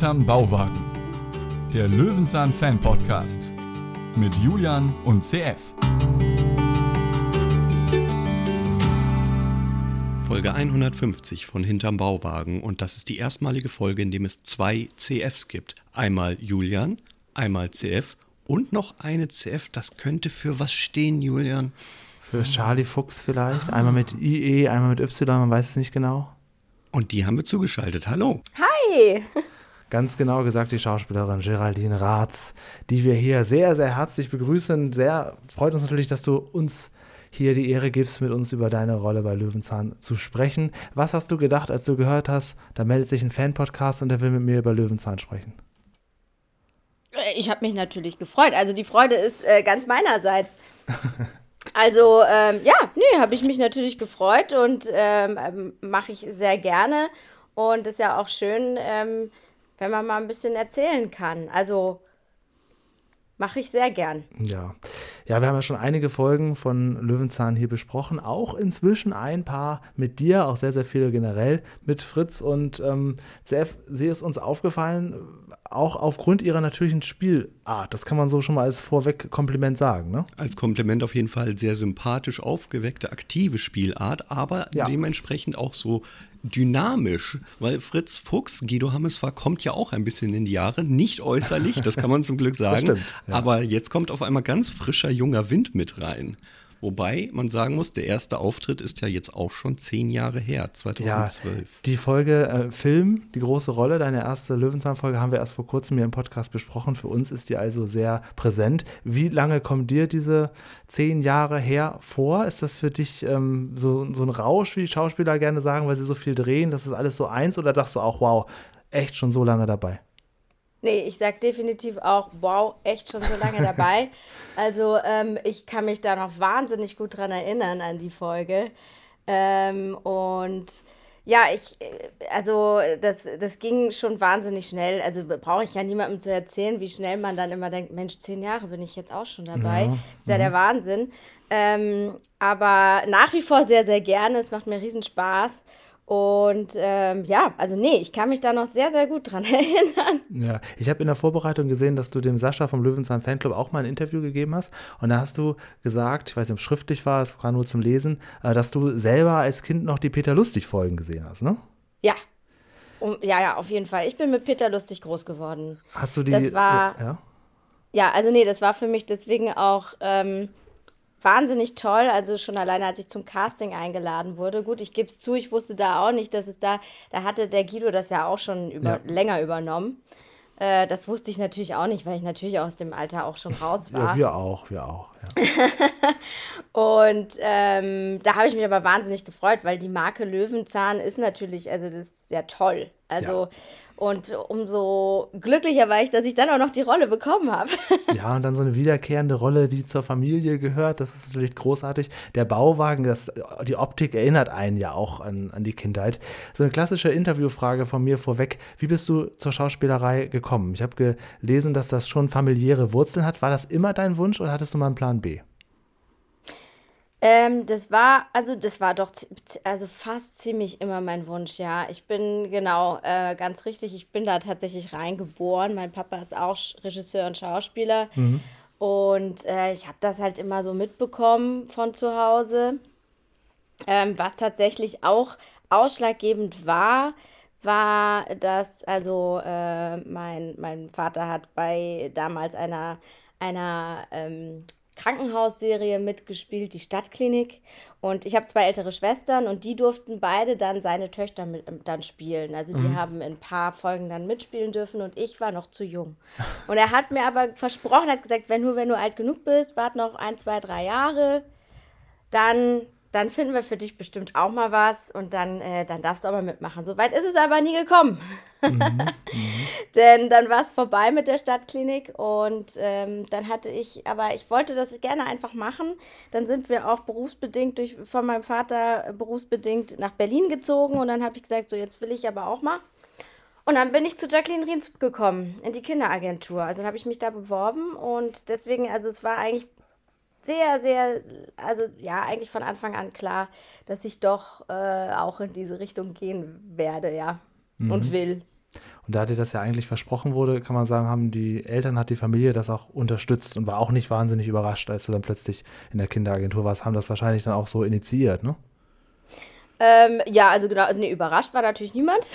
Hinterm Bauwagen. Der Löwenzahn Fan Podcast mit Julian und CF. Folge 150 von Hinterm Bauwagen und das ist die erstmalige Folge, in dem es zwei CFs gibt. Einmal Julian, einmal CF und noch eine CF. Das könnte für was stehen, Julian? Für Charlie Fuchs vielleicht. Einmal mit IE, einmal mit Y, man weiß es nicht genau. Und die haben wir zugeschaltet. Hallo. Hi. Ganz genau gesagt die Schauspielerin Geraldine Ratz, die wir hier sehr, sehr herzlich begrüßen. Sehr freut uns natürlich, dass du uns hier die Ehre gibst, mit uns über deine Rolle bei Löwenzahn zu sprechen. Was hast du gedacht, als du gehört hast, da meldet sich ein Fan-Podcast und der will mit mir über Löwenzahn sprechen? Ich habe mich natürlich gefreut. Also die Freude ist äh, ganz meinerseits. Also ähm, ja, nee, habe ich mich natürlich gefreut und ähm, ähm mache ich sehr gerne. Und ist ja auch schön, ähm, wenn man mal ein bisschen erzählen kann. Also mache ich sehr gern. Ja. Ja, wir haben ja schon einige Folgen von Löwenzahn hier besprochen. Auch inzwischen ein paar mit dir, auch sehr, sehr viele generell mit Fritz. Und ähm, CF, sie ist uns aufgefallen, auch aufgrund ihrer natürlichen Spielart. Das kann man so schon mal als vorweg Kompliment sagen, ne? Als Kompliment auf jeden Fall sehr sympathisch aufgeweckte, aktive Spielart, aber ja. dementsprechend auch so dynamisch, weil Fritz Fuchs, Guido Hammesfahr, kommt ja auch ein bisschen in die Jahre, nicht äußerlich, das kann man zum Glück sagen, stimmt, ja. aber jetzt kommt auf einmal ganz frischer junger Wind mit rein. Wobei man sagen muss, der erste Auftritt ist ja jetzt auch schon zehn Jahre her, 2012. Ja, die Folge äh, Film, die große Rolle, deine erste Löwenzahn-Folge haben wir erst vor kurzem hier im Podcast besprochen. Für uns ist die also sehr präsent. Wie lange kommt dir diese zehn Jahre her vor? Ist das für dich ähm, so, so ein Rausch, wie Schauspieler gerne sagen, weil sie so viel drehen? Das ist alles so eins oder sagst du auch, wow, echt schon so lange dabei? Nee, ich sag definitiv auch, wow, echt schon so lange dabei. Also ähm, ich kann mich da noch wahnsinnig gut dran erinnern an die Folge. Ähm, und ja, ich, äh, also das, das ging schon wahnsinnig schnell. Also brauche ich ja niemandem zu erzählen, wie schnell man dann immer denkt, Mensch, zehn Jahre bin ich jetzt auch schon dabei. Ja. Ist ja mhm. der Wahnsinn. Ähm, aber nach wie vor sehr, sehr gerne. Es macht mir riesen Spaß. Und ähm, ja, also nee, ich kann mich da noch sehr, sehr gut dran erinnern. Ja, ich habe in der Vorbereitung gesehen, dass du dem Sascha vom Löwenzahn Fanclub auch mal ein Interview gegeben hast. Und da hast du gesagt, ich weiß nicht, ob es schriftlich war, es war nur zum Lesen, äh, dass du selber als Kind noch die Peter Lustig-Folgen gesehen hast, ne? Ja. Um, ja, ja, auf jeden Fall. Ich bin mit Peter Lustig groß geworden. Hast du die? Das war. Ja, ja also nee, das war für mich deswegen auch. Ähm, wahnsinnig toll. Also schon alleine, als ich zum Casting eingeladen wurde. Gut, ich gebe es zu, ich wusste da auch nicht, dass es da, da hatte der Guido das ja auch schon über, ja. länger übernommen. Äh, das wusste ich natürlich auch nicht, weil ich natürlich aus dem Alter auch schon raus war. Ja, wir auch, wir auch. Ja. und ähm, da habe ich mich aber wahnsinnig gefreut, weil die Marke Löwenzahn ist natürlich, also das ist sehr toll. Also ja. Und umso glücklicher war ich, dass ich dann auch noch die Rolle bekommen habe. ja, und dann so eine wiederkehrende Rolle, die zur Familie gehört, das ist natürlich großartig. Der Bauwagen, das, die Optik erinnert einen ja auch an, an die Kindheit. So eine klassische Interviewfrage von mir vorweg. Wie bist du zur Schauspielerei gekommen? Ich habe gelesen, dass das schon familiäre Wurzeln hat. War das immer dein Wunsch oder hattest du mal einen Plan B? Ähm, das war, also das war doch also fast ziemlich immer mein Wunsch, ja. Ich bin, genau, äh, ganz richtig, ich bin da tatsächlich reingeboren. Mein Papa ist auch Regisseur und Schauspieler. Mhm. Und äh, ich habe das halt immer so mitbekommen von zu Hause. Ähm, was tatsächlich auch ausschlaggebend war, war, dass also äh, mein, mein Vater hat bei damals einer, einer ähm, Krankenhausserie mitgespielt, die Stadtklinik. Und ich habe zwei ältere Schwestern und die durften beide dann seine Töchter mit, ähm, dann spielen. Also die mhm. haben in ein paar Folgen dann mitspielen dürfen und ich war noch zu jung. Und er hat mir aber versprochen, hat gesagt, wenn nur wenn du alt genug bist, wart noch ein, zwei, drei Jahre, dann dann finden wir für dich bestimmt auch mal was und dann, äh, dann darfst du aber mitmachen. Soweit ist es aber nie gekommen. Mhm, mhm. Denn dann war es vorbei mit der Stadtklinik und ähm, dann hatte ich, aber ich wollte das gerne einfach machen. Dann sind wir auch berufsbedingt durch, von meinem Vater berufsbedingt nach Berlin gezogen und dann habe ich gesagt, so jetzt will ich aber auch mal. Und dann bin ich zu Jacqueline Riens gekommen, in die Kinderagentur. Also dann habe ich mich da beworben und deswegen, also es war eigentlich sehr, sehr, also ja, eigentlich von Anfang an klar, dass ich doch äh, auch in diese Richtung gehen werde, ja. Mhm. Und will. Und da dir das ja eigentlich versprochen wurde, kann man sagen, haben die Eltern, hat die Familie das auch unterstützt und war auch nicht wahnsinnig überrascht, als du dann plötzlich in der Kinderagentur warst, haben das wahrscheinlich dann auch so initiiert, ne? Ähm, ja, also genau, also nee, überrascht war natürlich niemand.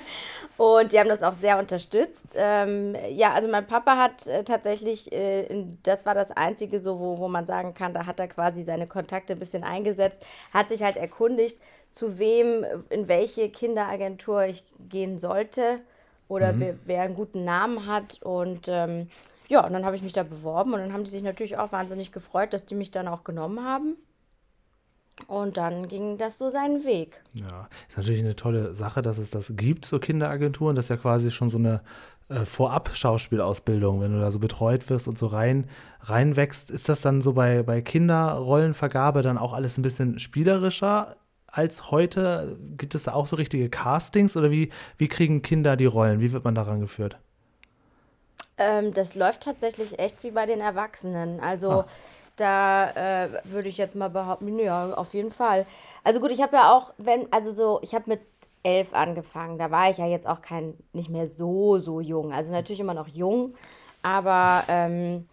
und die haben das auch sehr unterstützt. Ähm, ja, also mein Papa hat äh, tatsächlich, äh, das war das Einzige, so wo, wo man sagen kann, da hat er quasi seine Kontakte ein bisschen eingesetzt, hat sich halt erkundigt, zu wem, in welche Kinderagentur ich gehen sollte oder mhm. wer, wer, einen guten Namen hat. Und ähm, ja, und dann habe ich mich da beworben und dann haben die sich natürlich auch wahnsinnig gefreut, dass die mich dann auch genommen haben. Und dann ging das so seinen Weg. Ja, ist natürlich eine tolle Sache, dass es das gibt, so Kinderagenturen. Das ist ja quasi schon so eine äh, Vorab-Schauspielausbildung, wenn du da so betreut wirst und so rein reinwächst. Ist das dann so bei, bei Kinderrollenvergabe dann auch alles ein bisschen spielerischer als heute? Gibt es da auch so richtige Castings oder wie, wie kriegen Kinder die Rollen? Wie wird man daran geführt? Ähm, das läuft tatsächlich echt wie bei den Erwachsenen. Also ah. Da äh, würde ich jetzt mal behaupten, ja, auf jeden Fall. Also gut, ich habe ja auch, wenn, also so, ich habe mit elf angefangen. Da war ich ja jetzt auch kein, nicht mehr so, so jung. Also natürlich immer noch jung, aber ähm,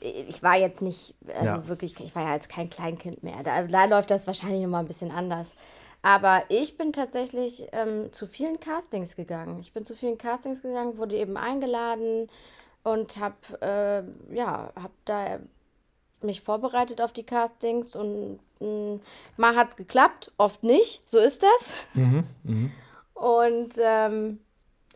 ich war jetzt nicht, also ja. wirklich, ich war ja als kein Kleinkind mehr. Da, da läuft das wahrscheinlich nochmal ein bisschen anders. Aber ich bin tatsächlich ähm, zu vielen Castings gegangen. Ich bin zu vielen Castings gegangen, wurde eben eingeladen und habe äh, ja, habe da mich vorbereitet auf die Castings und mh, mm, mal hat es geklappt, oft nicht. So ist das. Mhm, mh. Und ähm,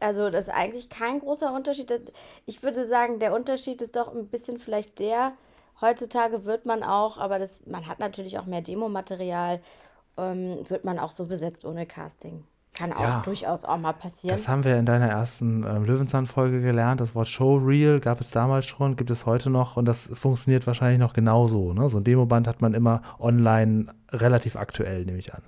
also das ist eigentlich kein großer Unterschied. Ich würde sagen, der Unterschied ist doch ein bisschen vielleicht der, heutzutage wird man auch, aber das, man hat natürlich auch mehr Demomaterial, ähm, wird man auch so besetzt ohne Casting. Kann auch ja, durchaus auch mal passieren. Das haben wir in deiner ersten ähm, Löwenzahn-Folge gelernt. Das Wort Showreel gab es damals schon, gibt es heute noch und das funktioniert wahrscheinlich noch genauso. Ne? So ein Demoband hat man immer online relativ aktuell, nehme ich an.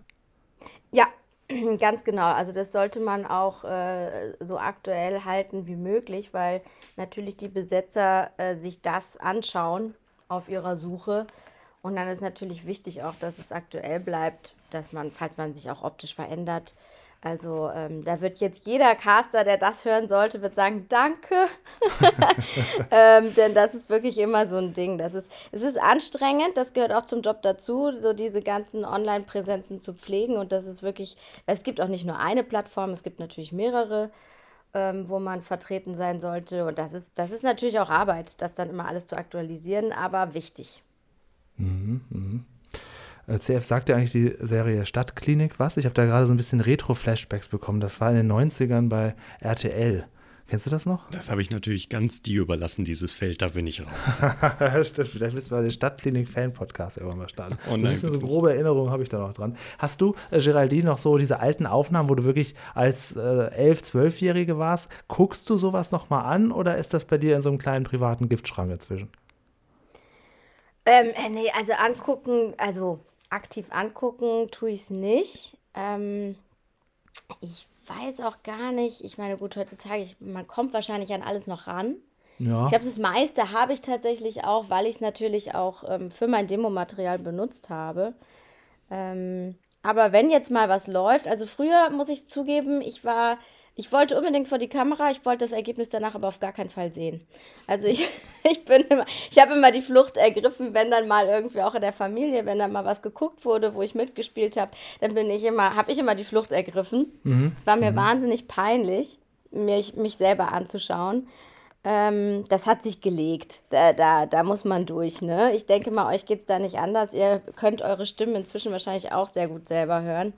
Ja, ganz genau. Also das sollte man auch äh, so aktuell halten wie möglich, weil natürlich die Besetzer äh, sich das anschauen auf ihrer Suche. Und dann ist natürlich wichtig auch, dass es aktuell bleibt, dass man, falls man sich auch optisch verändert, also ähm, da wird jetzt jeder Caster, der das hören sollte, wird sagen, danke. ähm, denn das ist wirklich immer so ein Ding. Das ist, es ist anstrengend, das gehört auch zum Job dazu, so diese ganzen Online-Präsenzen zu pflegen. Und das ist wirklich, es gibt auch nicht nur eine Plattform, es gibt natürlich mehrere, ähm, wo man vertreten sein sollte. Und das ist, das ist natürlich auch Arbeit, das dann immer alles zu aktualisieren, aber wichtig. Mhm, mh. Äh, CF sagt ja eigentlich die Serie Stadtklinik was. Ich habe da gerade so ein bisschen Retro-Flashbacks bekommen. Das war in den 90ern bei RTL. Kennst du das noch? Das habe ich natürlich ganz dir überlassen, dieses Feld, da bin ich raus. Stimmt, vielleicht müssen wir den Stadtklinik-Fan-Podcast irgendwann mal starten. Oh nein, so, so grobe Erinnerungen habe ich da noch dran. Hast du, äh, Geraldine, noch so diese alten Aufnahmen, wo du wirklich als äh, 11-, 12-Jährige warst? Guckst du sowas nochmal an oder ist das bei dir in so einem kleinen privaten Giftschrank inzwischen? Ähm, äh, nee, also angucken, also aktiv angucken tue ich es nicht. Ähm, ich weiß auch gar nicht, ich meine, gut, heutzutage, ich, man kommt wahrscheinlich an alles noch ran. Ja. Ich glaube, das meiste habe ich tatsächlich auch, weil ich es natürlich auch ähm, für mein Demomaterial benutzt habe. Ähm, aber wenn jetzt mal was läuft, also früher muss ich zugeben, ich war ich wollte unbedingt vor die Kamera, ich wollte das Ergebnis danach aber auf gar keinen Fall sehen. Also ich, ich bin immer, ich habe immer die Flucht ergriffen, wenn dann mal irgendwie auch in der Familie, wenn dann mal was geguckt wurde, wo ich mitgespielt habe, dann bin ich immer, habe ich immer die Flucht ergriffen. Mhm. Es war mir mhm. wahnsinnig peinlich, mich, mich selber anzuschauen. Ähm, das hat sich gelegt. Da, da, da muss man durch. Ne? Ich denke mal, euch geht es da nicht anders. Ihr könnt eure Stimmen inzwischen wahrscheinlich auch sehr gut selber hören.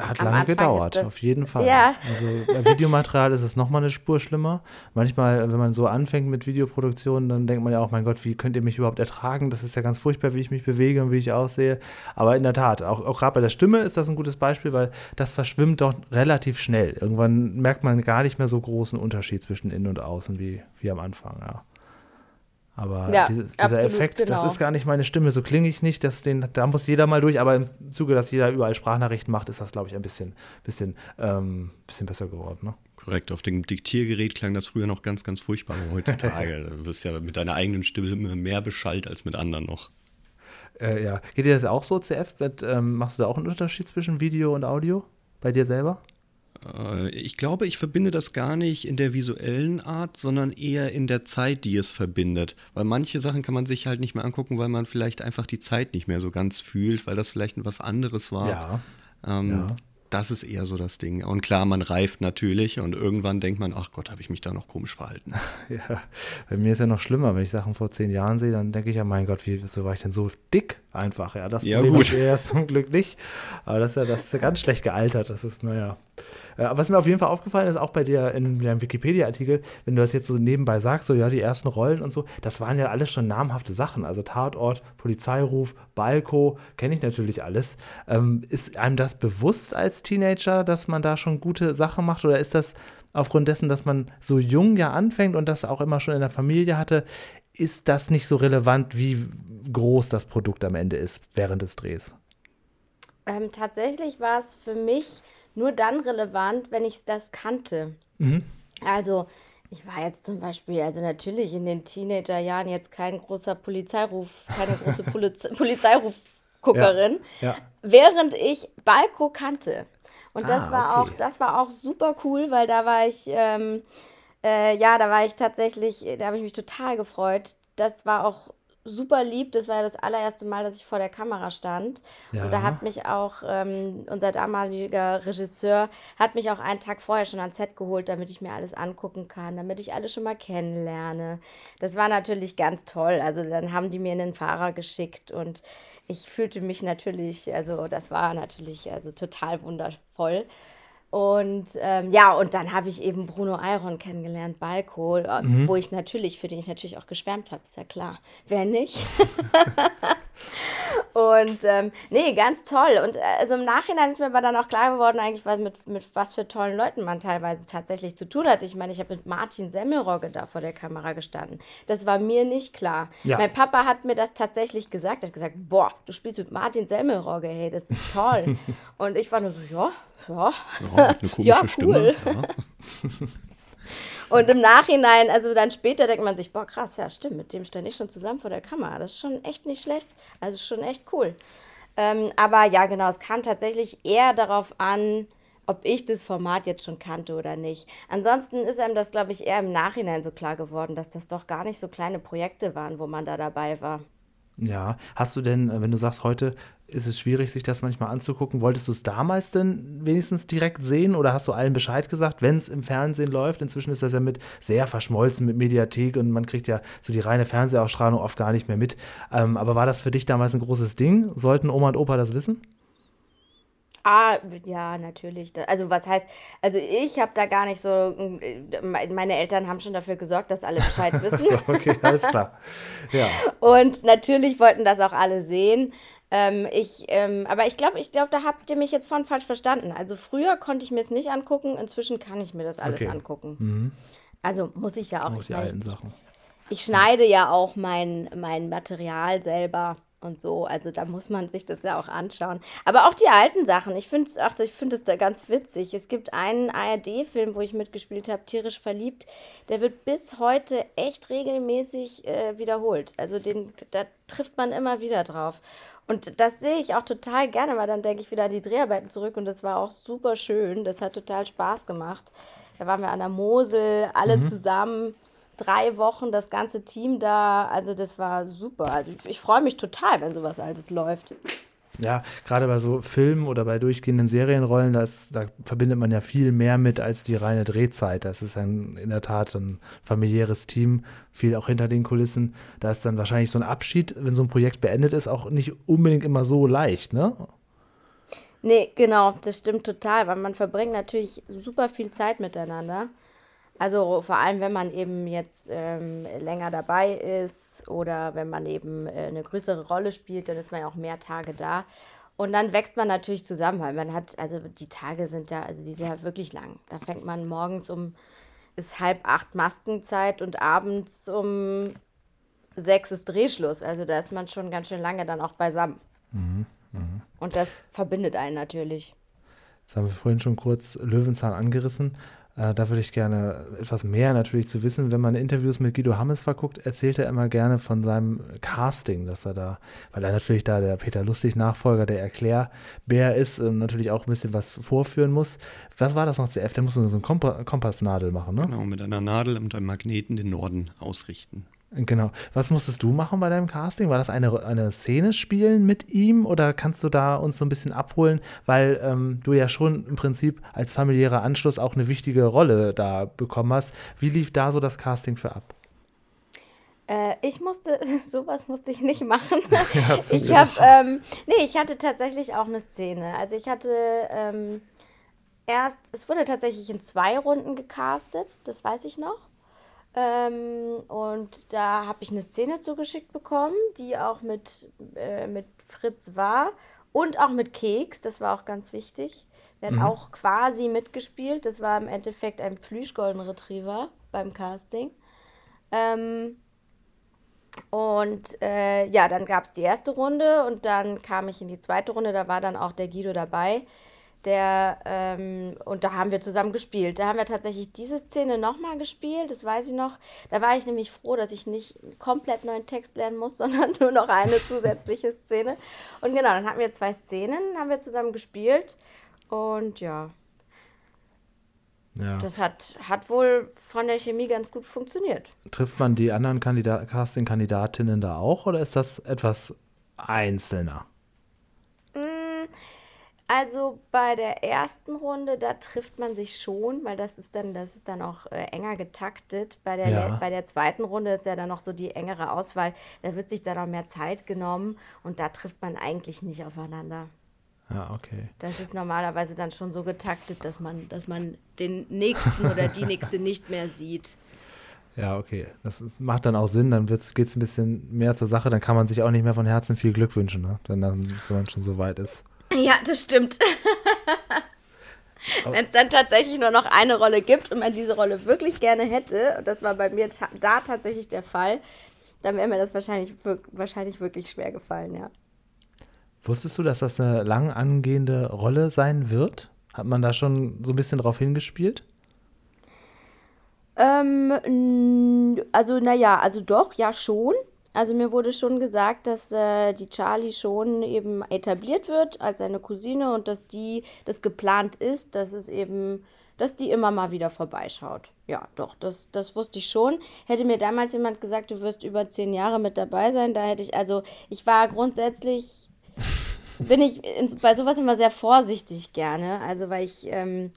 Hat lange gedauert, auf jeden Fall. Ja. Also bei Videomaterial ist es nochmal eine Spur schlimmer. Manchmal, wenn man so anfängt mit Videoproduktion, dann denkt man ja auch, mein Gott, wie könnt ihr mich überhaupt ertragen? Das ist ja ganz furchtbar, wie ich mich bewege und wie ich aussehe. Aber in der Tat, auch, auch gerade bei der Stimme ist das ein gutes Beispiel, weil das verschwimmt doch relativ schnell. Irgendwann merkt man gar nicht mehr so großen Unterschied zwischen innen und außen wie, wie am Anfang, ja. Aber ja, dieses, dieser absolut, Effekt, genau. das ist gar nicht meine Stimme, so klinge ich nicht. Das, den, da muss jeder mal durch, aber im Zuge, dass jeder überall Sprachnachrichten macht, ist das, glaube ich, ein bisschen, bisschen, ähm, bisschen besser geworden. Ne? Korrekt, auf dem Diktiergerät klang das früher noch ganz, ganz furchtbar, aber heutzutage wirst du ja mit deiner eigenen Stimme mehr beschallt als mit anderen noch. Äh, ja, geht dir das auch so, CF? Mit, ähm, machst du da auch einen Unterschied zwischen Video und Audio bei dir selber? Äh, ich glaube, ich verbinde das gar nicht in der visuellen Art, sondern eher in der Zeit, die es verbindet. Weil manche Sachen kann man sich halt nicht mehr angucken, weil man vielleicht einfach die Zeit nicht mehr so ganz fühlt, weil das vielleicht etwas anderes war. Ja. Ähm, ja. Das ist eher so das Ding. Und klar, man reift natürlich und irgendwann denkt man, ach Gott, habe ich mich da noch komisch verhalten. Ja, bei mir ist ja noch schlimmer, wenn ich Sachen vor zehn Jahren sehe, dann denke ich ja, mein Gott, wie so war ich denn so dick einfach? Ja, das ja, Problem gut. ja zum Glück nicht. Aber das ist ja, das ist ja ganz schlecht gealtert. Das ist, naja. Äh, was mir auf jeden Fall aufgefallen ist, auch bei dir in deinem Wikipedia-Artikel, wenn du das jetzt so nebenbei sagst, so ja, die ersten Rollen und so, das waren ja alles schon namhafte Sachen. Also Tatort, Polizeiruf, Balko, kenne ich natürlich alles. Ähm, ist einem das bewusst als Teenager, dass man da schon gute Sachen macht? Oder ist das aufgrund dessen, dass man so jung ja anfängt und das auch immer schon in der Familie hatte, ist das nicht so relevant, wie groß das Produkt am Ende ist während des Drehs? Ähm, tatsächlich war es für mich nur dann relevant, wenn ich das kannte. Mhm. Also, ich war jetzt zum Beispiel, also natürlich in den Teenagerjahren jetzt kein großer Polizeiruf, keine große Poliz Polizeirufguckerin, ja, ja. während ich Balko kannte. Und das ah, war okay. auch, das war auch super cool, weil da war ich, ähm, äh, ja, da war ich tatsächlich, da habe ich mich total gefreut. Das war auch super lieb. Das war ja das allererste Mal, dass ich vor der Kamera stand. Ja. Und da hat mich auch ähm, unser damaliger Regisseur hat mich auch einen Tag vorher schon ans Set geholt, damit ich mir alles angucken kann, damit ich alle schon mal kennenlerne. Das war natürlich ganz toll. Also dann haben die mir einen Fahrer geschickt und ich fühlte mich natürlich, also das war natürlich also total wundervoll. Und ähm, ja, und dann habe ich eben Bruno Ayron kennengelernt, Balko, äh, mhm. wo ich natürlich, für den ich natürlich auch geschwärmt habe, ist ja klar. Wer nicht? und ähm, nee, ganz toll. Und äh, also im Nachhinein ist mir aber dann auch klar geworden, eigentlich, was mit, mit was für tollen Leuten man teilweise tatsächlich zu tun hat. Ich meine, ich habe mit Martin Semmelrogge da vor der Kamera gestanden. Das war mir nicht klar. Ja. Mein Papa hat mir das tatsächlich gesagt. Er hat gesagt, boah, du spielst mit Martin Semmelrogge, hey, das ist toll. und ich war nur so, ja, ja. Ja, eine komische ja, cool. Stimme. Ja. Und im Nachhinein, also dann später denkt man sich, boah, krass, ja, stimmt, mit dem stand ich schon zusammen vor der Kamera. Das ist schon echt nicht schlecht. Also schon echt cool. Ähm, aber ja, genau, es kam tatsächlich eher darauf an, ob ich das Format jetzt schon kannte oder nicht. Ansonsten ist einem das, glaube ich, eher im Nachhinein so klar geworden, dass das doch gar nicht so kleine Projekte waren, wo man da dabei war. Ja, hast du denn, äh, wenn du sagst, heute ist es schwierig, sich das manchmal anzugucken, wolltest du es damals denn wenigstens direkt sehen oder hast du allen Bescheid gesagt, wenn es im Fernsehen läuft? Inzwischen ist das ja mit sehr verschmolzen mit Mediathek und man kriegt ja so die reine Fernsehausstrahlung oft gar nicht mehr mit. Ähm, aber war das für dich damals ein großes Ding? Sollten Oma und Opa das wissen? Ah, ja, natürlich. Also was heißt, also ich habe da gar nicht so, äh, meine Eltern haben schon dafür gesorgt, dass alle Bescheid wissen. so, okay, alles klar. Ja. Und natürlich wollten das auch alle sehen. Ähm, ich, ähm, aber ich glaube, ich glaube, da habt ihr mich jetzt von falsch verstanden. Also früher konnte ich mir es nicht angucken, inzwischen kann ich mir das alles okay. angucken. Mhm. Also muss ich ja auch. Oh, die alten Sachen. Ich schneide ja auch mein, mein Material selber und so. Also da muss man sich das ja auch anschauen. Aber auch die alten Sachen. Ich finde ich find es da ganz witzig. Es gibt einen ARD-Film, wo ich mitgespielt habe, Tierisch verliebt. Der wird bis heute echt regelmäßig äh, wiederholt. Also den, da trifft man immer wieder drauf. Und das sehe ich auch total gerne, weil dann denke ich wieder an die Dreharbeiten zurück und das war auch super schön. Das hat total Spaß gemacht. Da waren wir an der Mosel, alle mhm. zusammen drei Wochen das ganze Team da. Also das war super. Also ich, ich freue mich total, wenn sowas Altes läuft. Ja, gerade bei so Filmen oder bei durchgehenden Serienrollen, das, da verbindet man ja viel mehr mit als die reine Drehzeit. Das ist ein, in der Tat ein familiäres Team, viel auch hinter den Kulissen. Da ist dann wahrscheinlich so ein Abschied, wenn so ein Projekt beendet ist, auch nicht unbedingt immer so leicht, ne? Nee, genau, das stimmt total, weil man verbringt natürlich super viel Zeit miteinander. Also vor allem, wenn man eben jetzt ähm, länger dabei ist oder wenn man eben äh, eine größere Rolle spielt, dann ist man ja auch mehr Tage da. Und dann wächst man natürlich zusammen, weil man hat, also die Tage sind ja, also die sind ja wirklich lang. Da fängt man morgens um, ist halb acht Maskenzeit und abends um sechs ist Drehschluss. Also da ist man schon ganz schön lange dann auch beisammen. Mhm, mh. Und das verbindet einen natürlich. Das haben wir vorhin schon kurz Löwenzahn angerissen. Äh, da würde ich gerne etwas mehr natürlich zu wissen. Wenn man Interviews mit Guido Hammes verguckt, erzählt er immer gerne von seinem Casting, dass er da, weil er natürlich da der Peter Lustig Nachfolger, der Erklärbär ist, und natürlich auch ein bisschen was vorführen muss. Was war das noch zuerst? Der muss so eine Kompassnadel machen, ne? Genau, mit einer Nadel und einem Magneten den Norden ausrichten. Genau. Was musstest du machen bei deinem Casting? War das eine, eine Szene spielen mit ihm oder kannst du da uns so ein bisschen abholen, weil ähm, du ja schon im Prinzip als familiärer Anschluss auch eine wichtige Rolle da bekommen hast. Wie lief da so das Casting für ab? Äh, ich musste, sowas musste ich nicht machen. Ja, ich habe, ähm, nee, ich hatte tatsächlich auch eine Szene. Also ich hatte ähm, erst, es wurde tatsächlich in zwei Runden gecastet, das weiß ich noch. Ähm, und da habe ich eine Szene zugeschickt bekommen, die auch mit, äh, mit Fritz war und auch mit Keks, das war auch ganz wichtig. Der mhm. hat auch quasi mitgespielt. Das war im Endeffekt ein Plüsch-Golden Retriever beim Casting. Ähm, und äh, ja, dann gab es die erste Runde und dann kam ich in die zweite Runde. Da war dann auch der Guido dabei. Der, ähm, und da haben wir zusammen gespielt. Da haben wir tatsächlich diese Szene nochmal gespielt, das weiß ich noch. Da war ich nämlich froh, dass ich nicht komplett neuen Text lernen muss, sondern nur noch eine zusätzliche Szene. Und genau, dann hatten wir zwei Szenen, haben wir zusammen gespielt. Und ja, ja. Das hat, hat wohl von der Chemie ganz gut funktioniert. Trifft man die anderen Casting-Kandidatinnen da auch oder ist das etwas einzelner? Also bei der ersten Runde, da trifft man sich schon, weil das ist dann, das ist dann auch äh, enger getaktet. Bei der, ja. bei der zweiten Runde ist ja dann noch so die engere Auswahl. Da wird sich dann auch mehr Zeit genommen und da trifft man eigentlich nicht aufeinander. Ja, okay. Das ist normalerweise dann schon so getaktet, dass man, dass man den nächsten oder die nächste nicht mehr sieht. Ja, okay. Das ist, macht dann auch Sinn, dann geht es ein bisschen mehr zur Sache, dann kann man sich auch nicht mehr von Herzen viel Glück wünschen, ne? wenn, dann, wenn man schon so weit ist. Ja, das stimmt. Wenn es dann tatsächlich nur noch eine Rolle gibt und man diese Rolle wirklich gerne hätte, und das war bei mir ta da tatsächlich der Fall, dann wäre mir das wahrscheinlich, wahrscheinlich wirklich schwer gefallen, ja. Wusstest du, dass das eine lang angehende Rolle sein wird? Hat man da schon so ein bisschen drauf hingespielt? Ähm, also, naja, also doch, ja schon. Also mir wurde schon gesagt, dass äh, die Charlie schon eben etabliert wird als seine Cousine und dass die, das geplant ist, dass es eben, dass die immer mal wieder vorbeischaut. Ja, doch, das, das wusste ich schon. Hätte mir damals jemand gesagt, du wirst über zehn Jahre mit dabei sein, da hätte ich, also ich war grundsätzlich, bin ich in, bei sowas immer sehr vorsichtig gerne, also weil ich, ähm,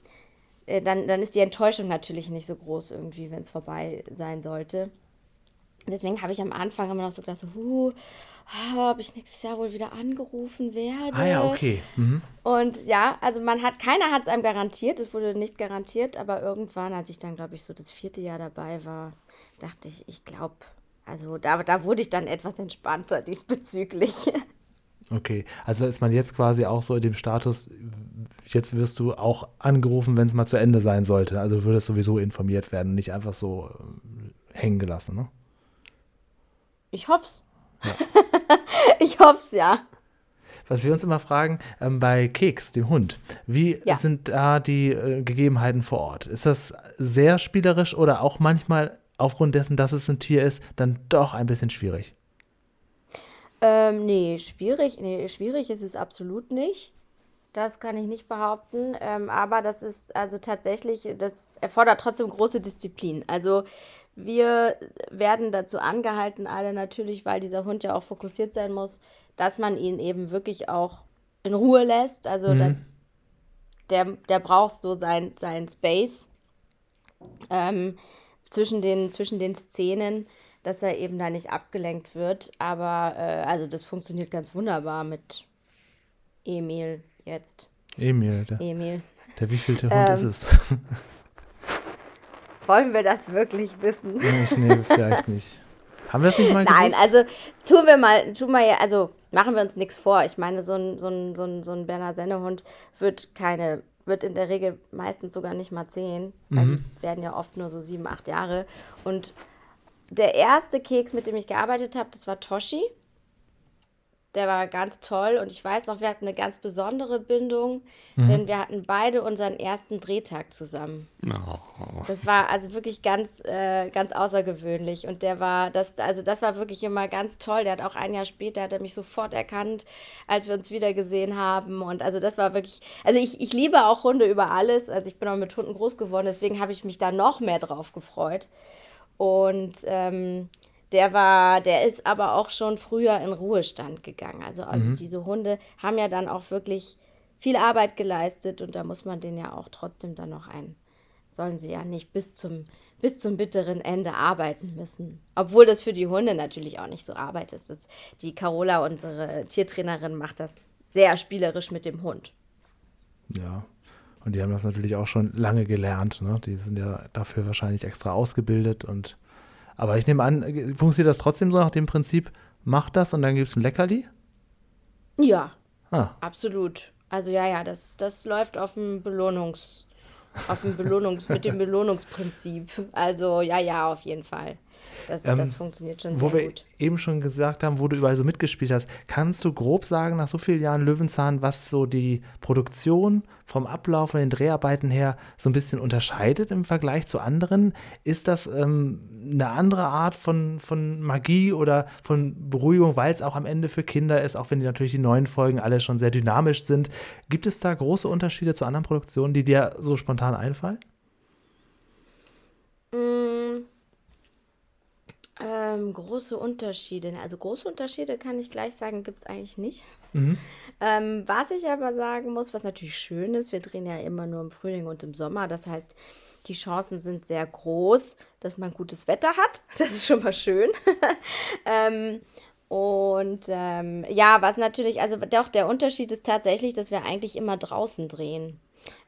äh, dann, dann ist die Enttäuschung natürlich nicht so groß irgendwie, wenn es vorbei sein sollte. Deswegen habe ich am Anfang immer noch so gedacht, so, huh, ob ich nächstes Jahr wohl wieder angerufen werde. Ah ja, okay. Mhm. Und ja, also man hat, keiner hat es einem garantiert, es wurde nicht garantiert, aber irgendwann, als ich dann, glaube ich, so das vierte Jahr dabei war, dachte ich, ich glaube, also da, da wurde ich dann etwas entspannter diesbezüglich. Okay, also ist man jetzt quasi auch so in dem Status, jetzt wirst du auch angerufen, wenn es mal zu Ende sein sollte. Also würdest sowieso informiert werden, nicht einfach so äh, hängen gelassen, ne? Ich hoff's. Ja. ich hoff's, ja. Was wir uns immer fragen, ähm, bei Keks, dem Hund, wie ja. sind da die äh, Gegebenheiten vor Ort? Ist das sehr spielerisch oder auch manchmal aufgrund dessen, dass es ein Tier ist, dann doch ein bisschen schwierig? Ähm, nee, schwierig, nee, schwierig ist es absolut nicht. Das kann ich nicht behaupten. Ähm, aber das ist also tatsächlich, das erfordert trotzdem große Disziplin. Also wir werden dazu angehalten, alle natürlich, weil dieser Hund ja auch fokussiert sein muss, dass man ihn eben wirklich auch in Ruhe lässt. Also mhm. der, der braucht so sein, sein Space ähm, zwischen, den, zwischen den Szenen, dass er eben da nicht abgelenkt wird. Aber äh, also das funktioniert ganz wunderbar mit Emil jetzt. Emil, der, Emil. Der wievielte Hund ähm, ist es? Wollen wir das wirklich wissen? Nee, vielleicht nicht. Haben wir es nicht mal Nein, also tun wir mal, tun wir also machen wir uns nichts vor. Ich meine, so ein, so ein, so ein, so ein Berner Sennehund wird keine, wird in der Regel meistens sogar nicht mal zehn, mhm. weil die werden ja oft nur so sieben, acht Jahre. Und der erste Keks, mit dem ich gearbeitet habe, das war Toshi. Der war ganz toll und ich weiß noch, wir hatten eine ganz besondere Bindung, mhm. denn wir hatten beide unseren ersten Drehtag zusammen. Oh. Das war also wirklich ganz, äh, ganz außergewöhnlich und der war, das, also das war wirklich immer ganz toll. Der hat auch ein Jahr später, hat er mich sofort erkannt, als wir uns wieder gesehen haben und also das war wirklich, also ich, ich liebe auch Hunde über alles, also ich bin auch mit Hunden groß geworden, deswegen habe ich mich da noch mehr drauf gefreut und ähm, der war, der ist aber auch schon früher in Ruhestand gegangen. Also, also mhm. diese Hunde haben ja dann auch wirklich viel Arbeit geleistet und da muss man den ja auch trotzdem dann noch ein, sollen sie ja nicht bis zum, bis zum bitteren Ende arbeiten müssen. Obwohl das für die Hunde natürlich auch nicht so Arbeit ist. Das, die Carola, unsere Tiertrainerin, macht das sehr spielerisch mit dem Hund. Ja, und die haben das natürlich auch schon lange gelernt. Ne? Die sind ja dafür wahrscheinlich extra ausgebildet und aber ich nehme an, funktioniert das trotzdem so nach dem Prinzip, mach das und dann gibt es ein Leckerli? Ja, ah. absolut. Also ja, ja, das, das läuft auf dem Belohnungs, auf dem Belohnungs, mit dem Belohnungsprinzip. Also ja, ja, auf jeden Fall. Das, ähm, das funktioniert schon sehr gut. Wo wir eben schon gesagt haben, wo du überall so mitgespielt hast, kannst du grob sagen, nach so vielen Jahren Löwenzahn, was so die Produktion vom Ablauf von den Dreharbeiten her so ein bisschen unterscheidet im Vergleich zu anderen? Ist das ähm, eine andere Art von, von Magie oder von Beruhigung, weil es auch am Ende für Kinder ist, auch wenn die natürlich die neuen Folgen alle schon sehr dynamisch sind? Gibt es da große Unterschiede zu anderen Produktionen, die dir so spontan einfallen? Mm ähm, große Unterschiede. Also große Unterschiede kann ich gleich sagen, gibt es eigentlich nicht. Mhm. Ähm, was ich aber sagen muss, was natürlich schön ist, wir drehen ja immer nur im Frühling und im Sommer. Das heißt, die Chancen sind sehr groß, dass man gutes Wetter hat. Das ist schon mal schön. ähm, und ähm, ja, was natürlich, also doch, der Unterschied ist tatsächlich, dass wir eigentlich immer draußen drehen.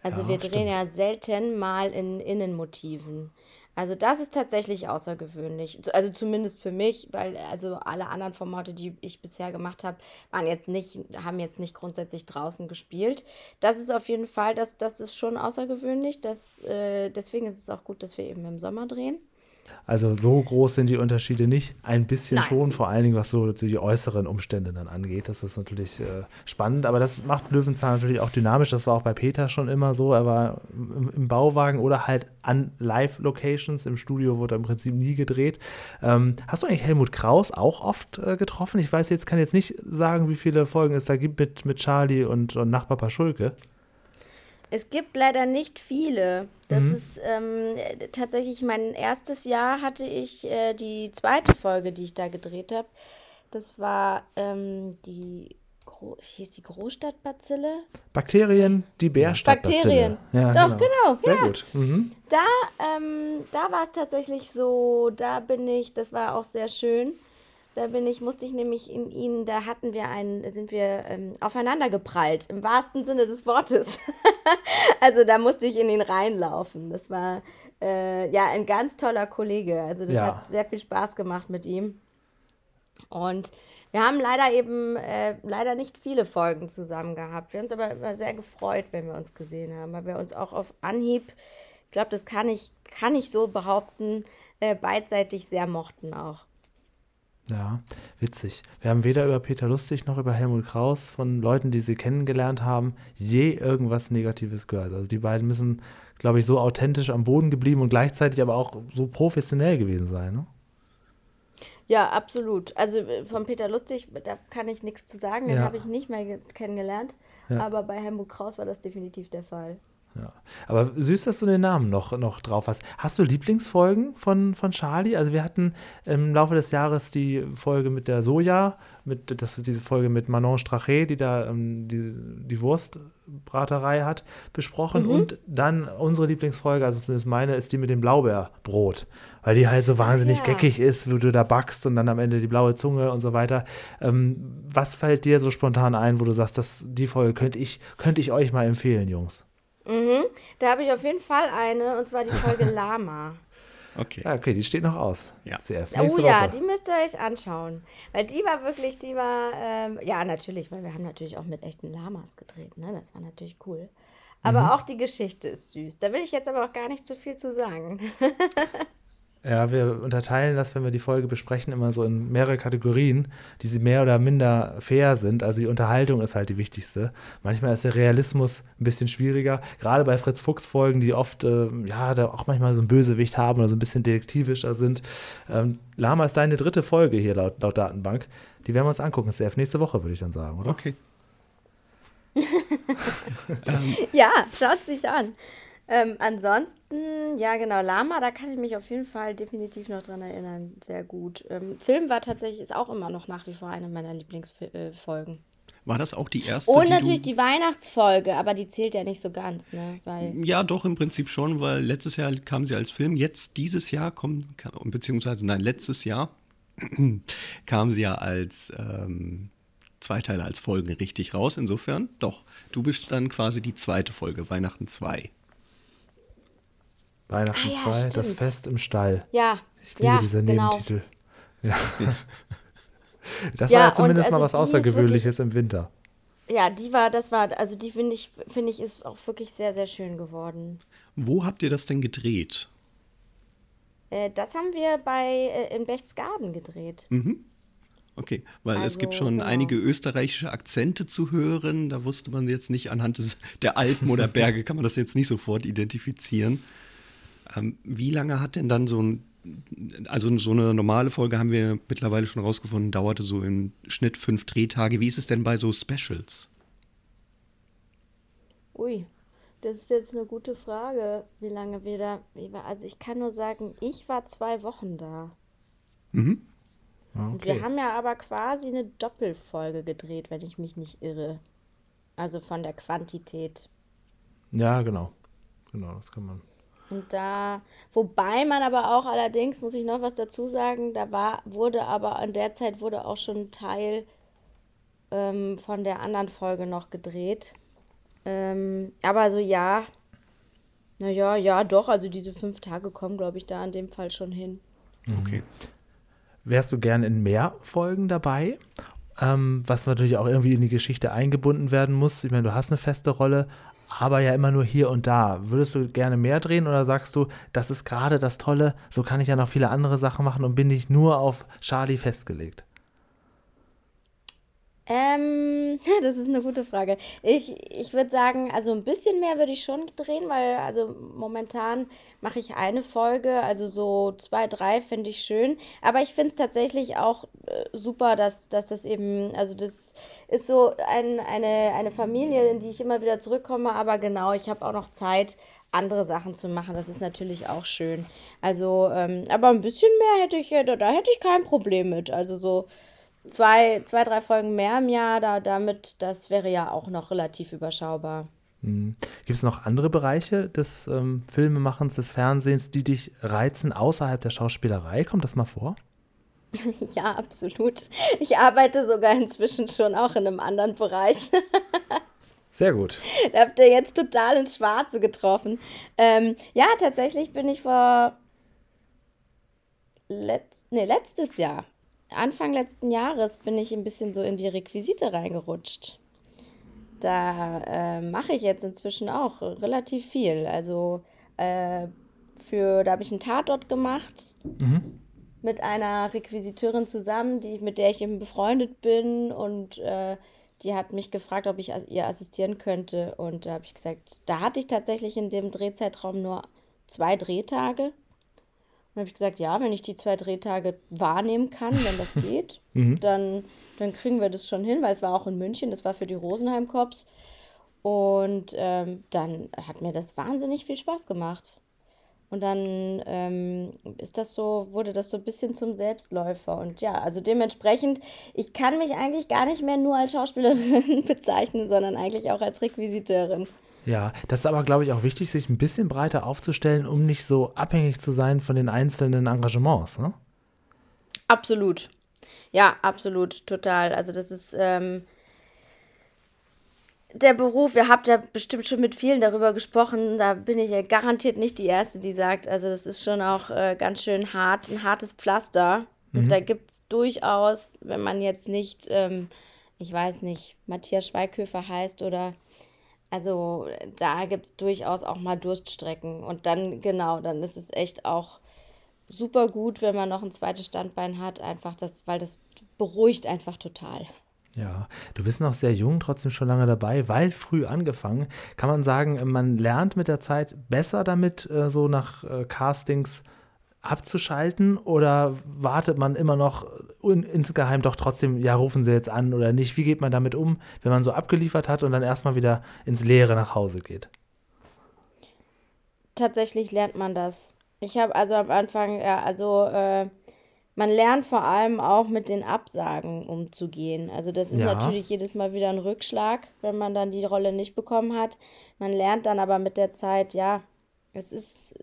Also ja, wir drehen stimmt. ja selten mal in Innenmotiven. Also das ist tatsächlich außergewöhnlich. Also zumindest für mich, weil also alle anderen Formate, die ich bisher gemacht habe, waren jetzt nicht, haben jetzt nicht grundsätzlich draußen gespielt. Das ist auf jeden Fall, das, das ist schon außergewöhnlich. Das, äh, deswegen ist es auch gut, dass wir eben im Sommer drehen. Also so groß sind die Unterschiede nicht. Ein bisschen Nein. schon, vor allen Dingen was so die äußeren Umstände dann angeht. Das ist natürlich äh, spannend, aber das macht Löwenzahn natürlich auch dynamisch. Das war auch bei Peter schon immer so. Er war im, im Bauwagen oder halt an Live-Locations. Im Studio wurde er im Prinzip nie gedreht. Ähm, hast du eigentlich Helmut Kraus auch oft äh, getroffen? Ich weiß jetzt, kann jetzt nicht sagen, wie viele Folgen es da gibt mit, mit Charlie und, und Nachbar Schulke. Es gibt leider nicht viele. Das mhm. ist ähm, tatsächlich mein erstes Jahr hatte ich äh, die zweite Folge, die ich da gedreht habe. Das war ähm, die Gro hieß die Großstadtbazille? Bakterien, die Bärstadtbazille. Bakterien. Ja, Doch, genau. genau Sehr ja. gut. Mhm. Da, ähm, da war es tatsächlich so, da bin ich, das war auch sehr schön. Da bin ich, musste ich nämlich in ihn, da hatten wir einen, sind wir ähm, aufeinander geprallt, im wahrsten Sinne des Wortes. also da musste ich in ihn reinlaufen. Das war äh, ja ein ganz toller Kollege. Also das ja. hat sehr viel Spaß gemacht mit ihm. Und wir haben leider eben äh, leider nicht viele Folgen zusammen gehabt. Wir haben uns aber immer sehr gefreut, wenn wir uns gesehen haben, weil wir uns auch auf Anhieb, ich glaube, das kann ich, kann ich so behaupten, äh, beidseitig sehr mochten auch. Ja, witzig. Wir haben weder über Peter Lustig noch über Helmut Kraus von Leuten, die sie kennengelernt haben, je irgendwas Negatives gehört. Also die beiden müssen, glaube ich, so authentisch am Boden geblieben und gleichzeitig aber auch so professionell gewesen sein. Ne? Ja, absolut. Also äh, von Peter Lustig, da kann ich nichts zu sagen, den ja. habe ich nicht mehr kennengelernt. Ja. Aber bei Helmut Kraus war das definitiv der Fall. Ja. Aber süß, dass du den Namen noch, noch drauf hast. Hast du Lieblingsfolgen von, von Charlie? Also wir hatten im Laufe des Jahres die Folge mit der Soja, mit, das ist diese Folge mit Manon Strache, die da ähm, die, die Wurstbraterei hat, besprochen. Mhm. Und dann unsere Lieblingsfolge, also zumindest meine, ist die mit dem Blaubeerbrot. Weil die halt so wahnsinnig ja. geckig ist, wo du da backst und dann am Ende die blaue Zunge und so weiter. Ähm, was fällt dir so spontan ein, wo du sagst, das, die Folge könnte ich, könnte ich euch mal empfehlen, Jungs? Mhm. Da habe ich auf jeden Fall eine, und zwar die Folge Lama. Okay. Ja, okay, die steht noch aus. Ja. CF. Oh ja, Woche. die müsst ihr euch anschauen. Weil die war wirklich, die war, ähm, ja, natürlich, weil wir haben natürlich auch mit echten Lamas gedreht, ne? Das war natürlich cool. Aber mhm. auch die Geschichte ist süß. Da will ich jetzt aber auch gar nicht zu viel zu sagen. Ja, wir unterteilen das, wenn wir die Folge besprechen, immer so in mehrere Kategorien, die mehr oder minder fair sind. Also die Unterhaltung ist halt die wichtigste. Manchmal ist der Realismus ein bisschen schwieriger. Gerade bei Fritz Fuchs Folgen, die oft äh, ja da auch manchmal so ein Bösewicht haben oder so ein bisschen detektivischer sind. Ähm, Lama ist deine dritte Folge hier laut, laut Datenbank. Die werden wir uns angucken, CF. Nächste Woche, würde ich dann sagen, oder? Okay. ja, schaut sich an. Ähm, ansonsten, ja genau, Lama, da kann ich mich auf jeden Fall definitiv noch dran erinnern. Sehr gut. Ähm, Film war tatsächlich, ist auch immer noch nach wie vor eine meiner Lieblingsfolgen. War das auch die erste? Und die natürlich die Weihnachtsfolge, aber die zählt ja nicht so ganz, ne? Weil ja, doch, im Prinzip schon, weil letztes Jahr kam sie als Film, jetzt dieses Jahr kommt, beziehungsweise nein, letztes Jahr kam sie ja als ähm, Zweiteiler als Folgen richtig raus. Insofern, doch, du bist dann quasi die zweite Folge, Weihnachten 2. Weihnachten 2, ah, ja, das Fest im Stall. Ja. Ich liebe ja, diese genau. Nebentitel. Ja. das ja, war ja zumindest also mal was Außergewöhnliches wirklich, im Winter. Ja, die war, das war, also die finde ich, finde ich, ist auch wirklich sehr, sehr schön geworden. Wo habt ihr das denn gedreht? Äh, das haben wir bei äh, in Bechtsgaden gedreht. Mhm. Okay, weil also, es gibt also, schon genau. einige österreichische Akzente zu hören. Da wusste man jetzt nicht anhand des, der Alpen oder Berge, kann man das jetzt nicht sofort identifizieren. Ähm, wie lange hat denn dann so ein, also so eine normale Folge haben wir mittlerweile schon rausgefunden, dauerte so im Schnitt fünf Drehtage. Wie ist es denn bei so Specials? Ui, das ist jetzt eine gute Frage, wie lange wir da. Also ich kann nur sagen, ich war zwei Wochen da. Mhm. Okay. Und wir haben ja aber quasi eine Doppelfolge gedreht, wenn ich mich nicht irre. Also von der Quantität. Ja, genau. Genau, das kann man und da, wobei man aber auch allerdings, muss ich noch was dazu sagen, da war, wurde aber an der Zeit wurde auch schon ein Teil ähm, von der anderen Folge noch gedreht. Ähm, aber so ja, naja, ja, doch, also diese fünf Tage kommen, glaube ich, da in dem Fall schon hin. Okay. Wärst du gern in mehr Folgen dabei? Ähm, was natürlich auch irgendwie in die Geschichte eingebunden werden muss. Ich meine, du hast eine feste Rolle, aber ja immer nur hier und da. Würdest du gerne mehr drehen oder sagst du, das ist gerade das Tolle, so kann ich ja noch viele andere Sachen machen und bin nicht nur auf Charlie festgelegt? Ähm, das ist eine gute Frage. Ich, ich würde sagen, also ein bisschen mehr würde ich schon drehen, weil also momentan mache ich eine Folge, also so zwei, drei finde ich schön. Aber ich finde es tatsächlich auch äh, super, dass, dass das eben, also das ist so ein, eine, eine Familie, in die ich immer wieder zurückkomme, aber genau, ich habe auch noch Zeit, andere Sachen zu machen. Das ist natürlich auch schön. Also, ähm, aber ein bisschen mehr hätte ich, da, da hätte ich kein Problem mit. Also so zwei, zwei, drei Folgen mehr im Jahr, da, damit, das wäre ja auch noch relativ überschaubar. Mhm. Gibt es noch andere Bereiche des ähm, Filmemachens, des Fernsehens, die dich reizen außerhalb der Schauspielerei? Kommt das mal vor? ja, absolut. Ich arbeite sogar inzwischen schon auch in einem anderen Bereich. Sehr gut. Da habt ihr jetzt total ins Schwarze getroffen. Ähm, ja, tatsächlich bin ich vor letzt, nee, letztes Jahr Anfang letzten Jahres bin ich ein bisschen so in die Requisite reingerutscht. Da äh, mache ich jetzt inzwischen auch relativ viel. Also äh, für, da habe ich einen Tatort gemacht mhm. mit einer Requisiteurin zusammen, die, mit der ich eben befreundet bin und äh, die hat mich gefragt, ob ich ihr assistieren könnte. Und da habe ich gesagt, da hatte ich tatsächlich in dem Drehzeitraum nur zwei Drehtage. Dann habe ich gesagt, ja, wenn ich die zwei Drehtage wahrnehmen kann, wenn das geht, mhm. dann, dann kriegen wir das schon hin, weil es war auch in München, das war für die Rosenheim Cops. Und ähm, dann hat mir das wahnsinnig viel Spaß gemacht. Und dann ähm, ist das so, wurde das so ein bisschen zum Selbstläufer. Und ja, also dementsprechend, ich kann mich eigentlich gar nicht mehr nur als Schauspielerin bezeichnen, sondern eigentlich auch als Requisiteurin. Ja, das ist aber, glaube ich, auch wichtig, sich ein bisschen breiter aufzustellen, um nicht so abhängig zu sein von den einzelnen Engagements. Ne? Absolut. Ja, absolut, total. Also das ist ähm, der Beruf, ihr habt ja bestimmt schon mit vielen darüber gesprochen, da bin ich ja garantiert nicht die Erste, die sagt, also das ist schon auch äh, ganz schön hart, ein hartes Pflaster. Mhm. Und da gibt es durchaus, wenn man jetzt nicht, ähm, ich weiß nicht, Matthias Schweighöfer heißt oder also da gibt es durchaus auch mal Durststrecken. Und dann, genau, dann ist es echt auch super gut, wenn man noch ein zweites Standbein hat, einfach das, weil das beruhigt einfach total. Ja, du bist noch sehr jung, trotzdem schon lange dabei, weil früh angefangen. Kann man sagen, man lernt mit der Zeit besser damit, äh, so nach äh, Castings abzuschalten oder wartet man immer noch insgeheim doch trotzdem, ja, rufen sie jetzt an oder nicht? Wie geht man damit um, wenn man so abgeliefert hat und dann erstmal wieder ins Leere nach Hause geht? Tatsächlich lernt man das. Ich habe also am Anfang, ja, also äh, man lernt vor allem auch mit den Absagen umzugehen. Also das ist ja. natürlich jedes Mal wieder ein Rückschlag, wenn man dann die Rolle nicht bekommen hat. Man lernt dann aber mit der Zeit, ja, es ist,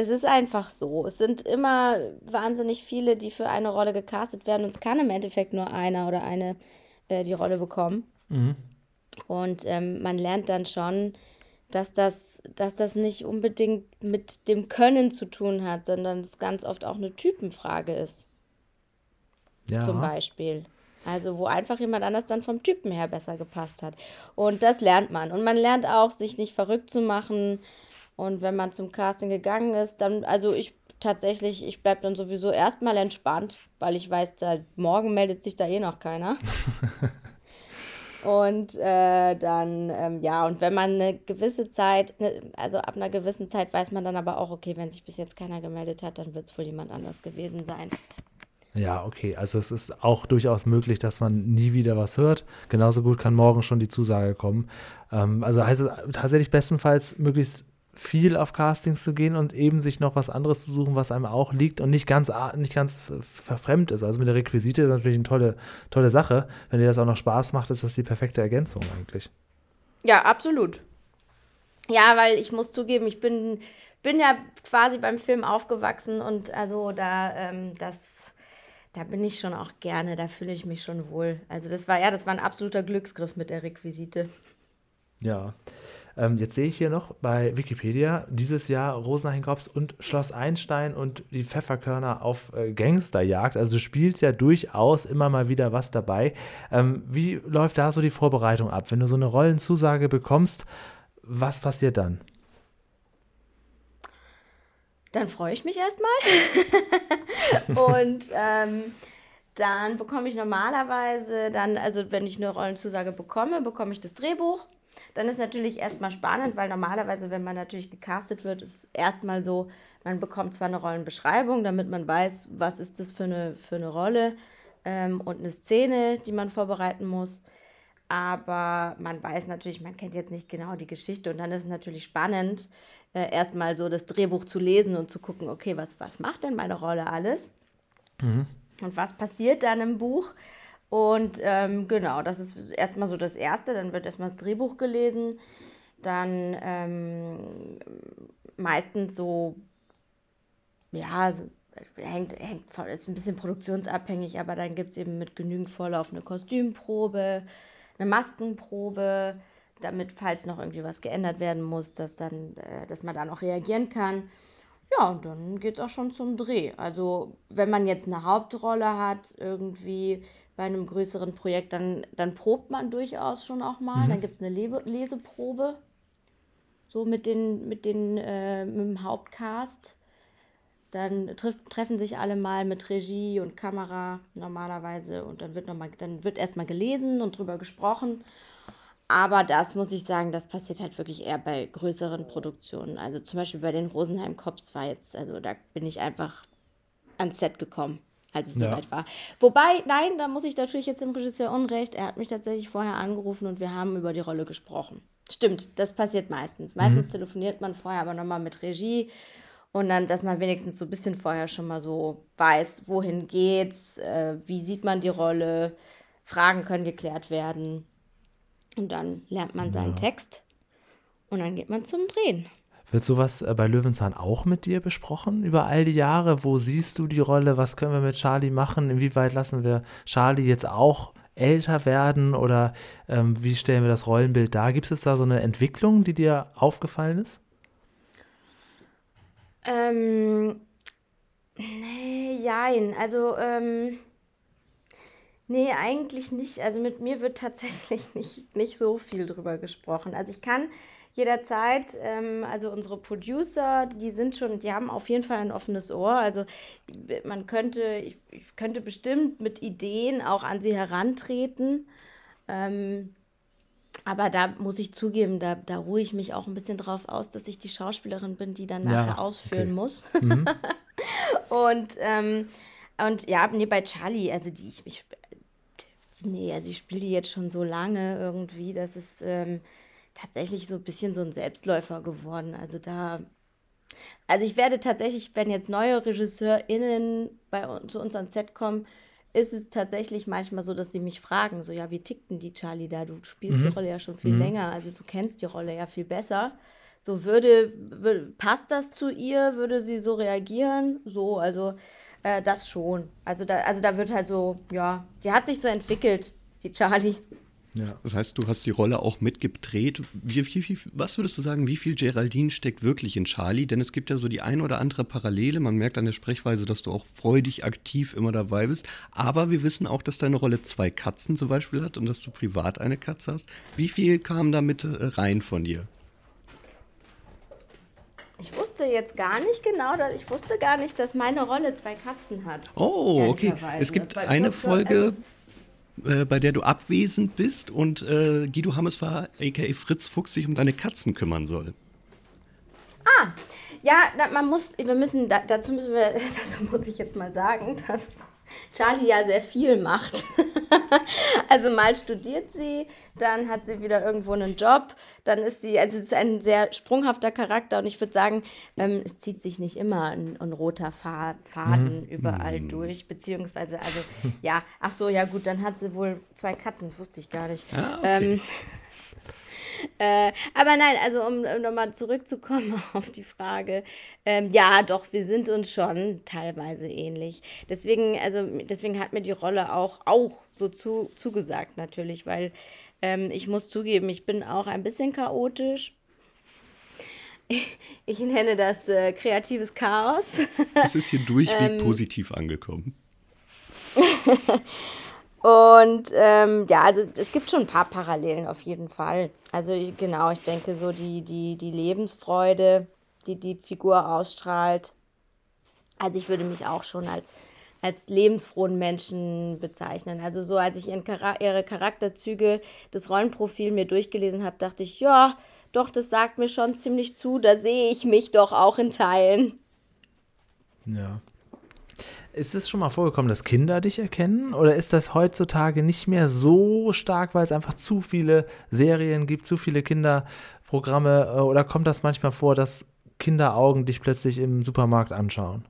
es ist einfach so. Es sind immer wahnsinnig viele, die für eine Rolle gecastet werden und es kann im Endeffekt nur einer oder eine äh, die Rolle bekommen. Mhm. Und ähm, man lernt dann schon, dass das, dass das nicht unbedingt mit dem Können zu tun hat, sondern es ganz oft auch eine Typenfrage ist. Ja. Zum Beispiel. Also wo einfach jemand anders dann vom Typen her besser gepasst hat. Und das lernt man. Und man lernt auch, sich nicht verrückt zu machen. Und wenn man zum Casting gegangen ist, dann, also ich tatsächlich, ich bleibe dann sowieso erstmal entspannt, weil ich weiß, da, morgen meldet sich da eh noch keiner. Und äh, dann, ähm, ja, und wenn man eine gewisse Zeit, ne, also ab einer gewissen Zeit weiß man dann aber auch, okay, wenn sich bis jetzt keiner gemeldet hat, dann wird es wohl jemand anders gewesen sein. Ja, okay. Also es ist auch durchaus möglich, dass man nie wieder was hört. Genauso gut kann morgen schon die Zusage kommen. Ähm, also heißt es tatsächlich bestenfalls möglichst viel auf Castings zu gehen und eben sich noch was anderes zu suchen, was einem auch liegt und nicht ganz, nicht ganz verfremd ist. Also mit der Requisite ist natürlich eine tolle, tolle Sache. Wenn dir das auch noch Spaß macht, ist das die perfekte Ergänzung eigentlich. Ja, absolut. Ja, weil ich muss zugeben, ich bin, bin ja quasi beim Film aufgewachsen und also da, ähm, das, da bin ich schon auch gerne, da fühle ich mich schon wohl. Also das war ja, das war ein absoluter Glücksgriff mit der Requisite. Ja. Ähm, jetzt sehe ich hier noch bei Wikipedia dieses Jahr Rosenheim-Kops und Schloss Einstein und die Pfefferkörner auf äh, Gangsterjagd. Also du spielst ja durchaus immer mal wieder was dabei. Ähm, wie läuft da so die Vorbereitung ab? Wenn du so eine Rollenzusage bekommst, was passiert dann? Dann freue ich mich erstmal. und ähm, dann bekomme ich normalerweise dann, also wenn ich eine Rollenzusage bekomme, bekomme ich das Drehbuch dann ist natürlich erstmal spannend, weil normalerweise, wenn man natürlich gecastet wird, ist erstmal so, man bekommt zwar eine Rollenbeschreibung, damit man weiß, was ist das für eine, für eine Rolle ähm, und eine Szene, die man vorbereiten muss. Aber man weiß natürlich, man kennt jetzt nicht genau die Geschichte und dann ist es natürlich spannend, äh, erstmal so das Drehbuch zu lesen und zu gucken, okay, was, was macht denn meine Rolle alles? Mhm. Und was passiert dann im Buch? Und ähm, genau, das ist erstmal so das Erste. Dann wird erstmal das Drehbuch gelesen. Dann ähm, meistens so, ja, so, hängt, hängt ist ein bisschen produktionsabhängig, aber dann gibt es eben mit genügend Vorlauf eine Kostümprobe, eine Maskenprobe, damit, falls noch irgendwie was geändert werden muss, dass, dann, äh, dass man da noch reagieren kann. Ja, und dann geht es auch schon zum Dreh. Also, wenn man jetzt eine Hauptrolle hat, irgendwie bei einem größeren Projekt, dann, dann probt man durchaus schon auch mal. Mhm. Dann gibt es eine Le Leseprobe, so mit, den, mit, den, äh, mit dem Hauptcast. Dann triff, treffen sich alle mal mit Regie und Kamera normalerweise und dann wird, noch mal, dann wird erstmal gelesen und drüber gesprochen. Aber das muss ich sagen, das passiert halt wirklich eher bei größeren Produktionen. Also zum Beispiel bei den Rosenheim Cops war jetzt, also da bin ich einfach ans Set gekommen als es ja. soweit war. Wobei, nein, da muss ich natürlich jetzt dem Regisseur Unrecht. Er hat mich tatsächlich vorher angerufen und wir haben über die Rolle gesprochen. Stimmt, das passiert meistens. Meistens mhm. telefoniert man vorher aber nochmal mit Regie und dann, dass man wenigstens so ein bisschen vorher schon mal so weiß, wohin geht's, äh, wie sieht man die Rolle, Fragen können geklärt werden. Und dann lernt man seinen ja. Text und dann geht man zum Drehen. Wird sowas äh, bei Löwenzahn auch mit dir besprochen über all die Jahre? Wo siehst du die Rolle? Was können wir mit Charlie machen? Inwieweit lassen wir Charlie jetzt auch älter werden oder ähm, wie stellen wir das Rollenbild dar? Gibt es da so eine Entwicklung, die dir aufgefallen ist? Ähm, nee, jein. Also, ähm, Nee, eigentlich nicht. Also mit mir wird tatsächlich nicht, nicht so viel drüber gesprochen. Also ich kann jederzeit, ähm, also unsere Producer, die sind schon, die haben auf jeden Fall ein offenes Ohr. Also man könnte, ich, ich könnte bestimmt mit Ideen auch an sie herantreten. Ähm, aber da muss ich zugeben, da, da ruhe ich mich auch ein bisschen drauf aus, dass ich die Schauspielerin bin, die dann nachher ja, ausführen okay. muss. Mhm. und, ähm, und ja, nee, bei Charlie, also die, ich, ich nee, also ich spiele die jetzt schon so lange irgendwie, dass es ähm, tatsächlich so ein bisschen so ein Selbstläufer geworden. Also da, also ich werde tatsächlich, wenn jetzt neue RegisseurInnen bei uns, zu uns ans Set kommen, ist es tatsächlich manchmal so, dass sie mich fragen, so, ja, wie tickt denn die Charlie da? Du spielst mhm. die Rolle ja schon viel mhm. länger, also du kennst die Rolle ja viel besser. So, würde, würde, passt das zu ihr? Würde sie so reagieren? So, also äh, das schon. Also da, also da wird halt so, ja, die hat sich so entwickelt, die Charlie. Ja. Das heißt, du hast die Rolle auch mitgedreht. Wie, wie, wie, was würdest du sagen, wie viel Geraldine steckt wirklich in Charlie? Denn es gibt ja so die ein oder andere Parallele. Man merkt an der Sprechweise, dass du auch freudig aktiv immer dabei bist. Aber wir wissen auch, dass deine Rolle zwei Katzen zum Beispiel hat und dass du privat eine Katze hast. Wie viel kam da mit äh, rein von dir? Ich wusste jetzt gar nicht genau, dass, ich wusste gar nicht, dass meine Rolle zwei Katzen hat. Oh, okay. Es gibt eine Folge, äh, bei der du abwesend bist und äh, Guido Hammesfahr, a.k.a. Fritz Fuchs, sich um deine Katzen kümmern soll. Ah, ja, man muss, wir müssen, dazu müssen wir, dazu muss ich jetzt mal sagen, dass Charlie ja sehr viel macht. also mal studiert sie, dann hat sie wieder irgendwo einen Job, dann ist sie, also es ist ein sehr sprunghafter Charakter und ich würde sagen, ähm, es zieht sich nicht immer ein, ein roter Faden mhm. überall mhm. durch, beziehungsweise, also ja, ach so, ja gut, dann hat sie wohl zwei Katzen, das wusste ich gar nicht. Ah, okay. ähm, äh, aber nein, also um, um nochmal zurückzukommen auf die Frage, ähm, ja, doch, wir sind uns schon teilweise ähnlich. Deswegen, also deswegen hat mir die Rolle auch, auch so zu, zugesagt natürlich, weil ähm, ich muss zugeben, ich bin auch ein bisschen chaotisch. Ich, nenne das äh, kreatives Chaos. Es ist hier durchweg ähm, positiv angekommen. Und ähm, ja, also es gibt schon ein paar Parallelen auf jeden Fall. Also genau, ich denke so die, die, die Lebensfreude, die die Figur ausstrahlt. Also ich würde mich auch schon als, als lebensfrohen Menschen bezeichnen. Also so, als ich ihren Char ihre Charakterzüge, das Rollenprofil mir durchgelesen habe, dachte ich, ja, doch, das sagt mir schon ziemlich zu, da sehe ich mich doch auch in Teilen. Ja. Ist es schon mal vorgekommen, dass Kinder dich erkennen? Oder ist das heutzutage nicht mehr so stark, weil es einfach zu viele Serien gibt, zu viele Kinderprogramme? Äh, oder kommt das manchmal vor, dass Kinderaugen dich plötzlich im Supermarkt anschauen?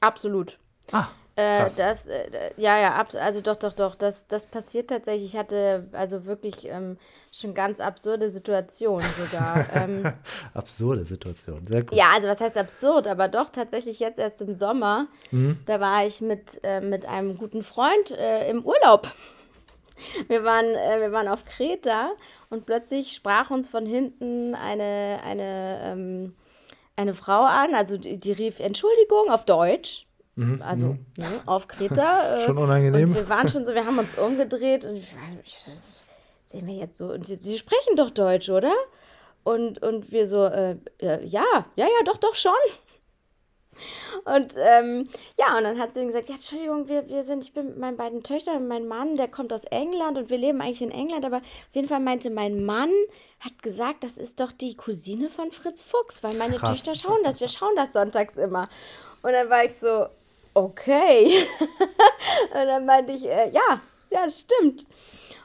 Absolut. Ah. Äh, das, äh, ja, ja, also doch, doch, doch, das, das passiert tatsächlich. Ich hatte also wirklich ähm, schon ganz absurde Situationen sogar. ähm, absurde Situationen, sehr gut. Ja, also was heißt absurd, aber doch tatsächlich jetzt erst im Sommer, mhm. da war ich mit, äh, mit einem guten Freund äh, im Urlaub. Wir waren, äh, wir waren auf Kreta und plötzlich sprach uns von hinten eine, eine, ähm, eine Frau an, also die, die rief Entschuldigung auf Deutsch Mhm, also mhm. ne, auf Kreta. Äh, schon unangenehm. Und wir waren schon so, wir haben uns umgedreht und ich, ich, sehen wir jetzt so. Und sie, sie, sprechen doch Deutsch, oder? Und, und wir so, äh, ja, ja, ja, doch, doch schon. Und ähm, ja, und dann hat sie gesagt, ja, Entschuldigung, wir, wir sind, ich bin mit meinen beiden Töchtern und mein Mann, der kommt aus England und wir leben eigentlich in England, aber auf jeden Fall meinte mein Mann, hat gesagt, das ist doch die Cousine von Fritz Fuchs, weil meine Krass. Töchter schauen das, wir schauen das sonntags immer. Und dann war ich so, okay. und dann meinte ich, äh, ja, ja, stimmt.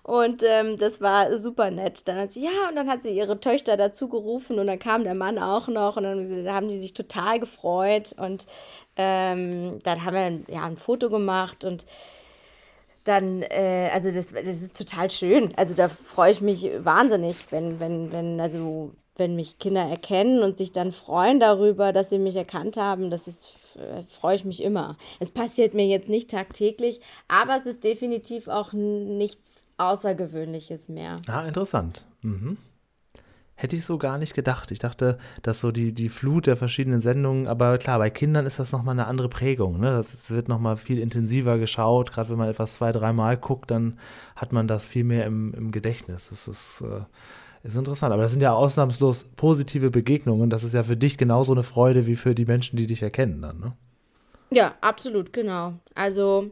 Und ähm, das war super nett. Dann hat sie, ja, und dann hat sie ihre Töchter dazu gerufen und dann kam der Mann auch noch und dann haben die sich total gefreut und ähm, dann haben wir ja, ein Foto gemacht und dann, äh, also das, das ist total schön. Also da freue ich mich wahnsinnig, wenn, wenn, wenn, also wenn mich Kinder erkennen und sich dann freuen darüber, dass sie mich erkannt haben, das ist, freue ich mich immer. Es passiert mir jetzt nicht tagtäglich, aber es ist definitiv auch nichts Außergewöhnliches mehr. Ah, interessant. Mhm. Hätte ich so gar nicht gedacht. Ich dachte, dass so die, die Flut der verschiedenen Sendungen, aber klar, bei Kindern ist das nochmal eine andere Prägung. Ne? Das wird nochmal viel intensiver geschaut. Gerade wenn man etwas zwei, dreimal guckt, dann hat man das viel mehr im, im Gedächtnis. Das ist, äh, ist interessant. Aber das sind ja ausnahmslos positive Begegnungen. Das ist ja für dich genauso eine Freude wie für die Menschen, die dich erkennen dann, ne? Ja, absolut, genau. Also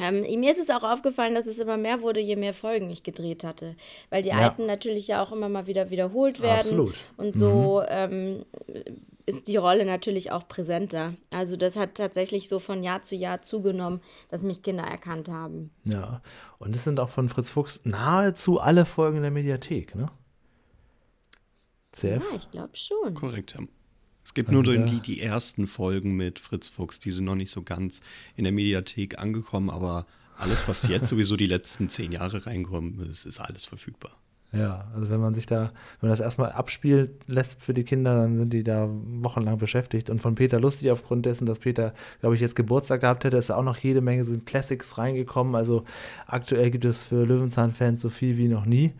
ähm, mir ist es auch aufgefallen, dass es immer mehr wurde, je mehr Folgen ich gedreht hatte. Weil die ja. alten natürlich ja auch immer mal wieder wiederholt werden. Absolut. Und so mhm. ähm, ist die Rolle natürlich auch präsenter. Also das hat tatsächlich so von Jahr zu Jahr zugenommen, dass mich Kinder erkannt haben. Ja, und es sind auch von Fritz Fuchs nahezu alle Folgen in der Mediathek, ne? CF? Ja, ich glaube schon. Korrekt, ja. Es gibt also nur die, die ersten Folgen mit Fritz Fuchs, die sind noch nicht so ganz in der Mediathek angekommen, aber alles, was jetzt sowieso die letzten zehn Jahre reinkommt, ist, ist alles verfügbar. Ja, also wenn man sich da, wenn man das erstmal abspielen lässt für die Kinder, dann sind die da wochenlang beschäftigt. Und von Peter Lustig, aufgrund dessen, dass Peter, glaube ich, jetzt Geburtstag gehabt hätte, ist auch noch jede Menge sind Classics reingekommen. Also aktuell gibt es für Löwenzahn-Fans so viel wie noch nie.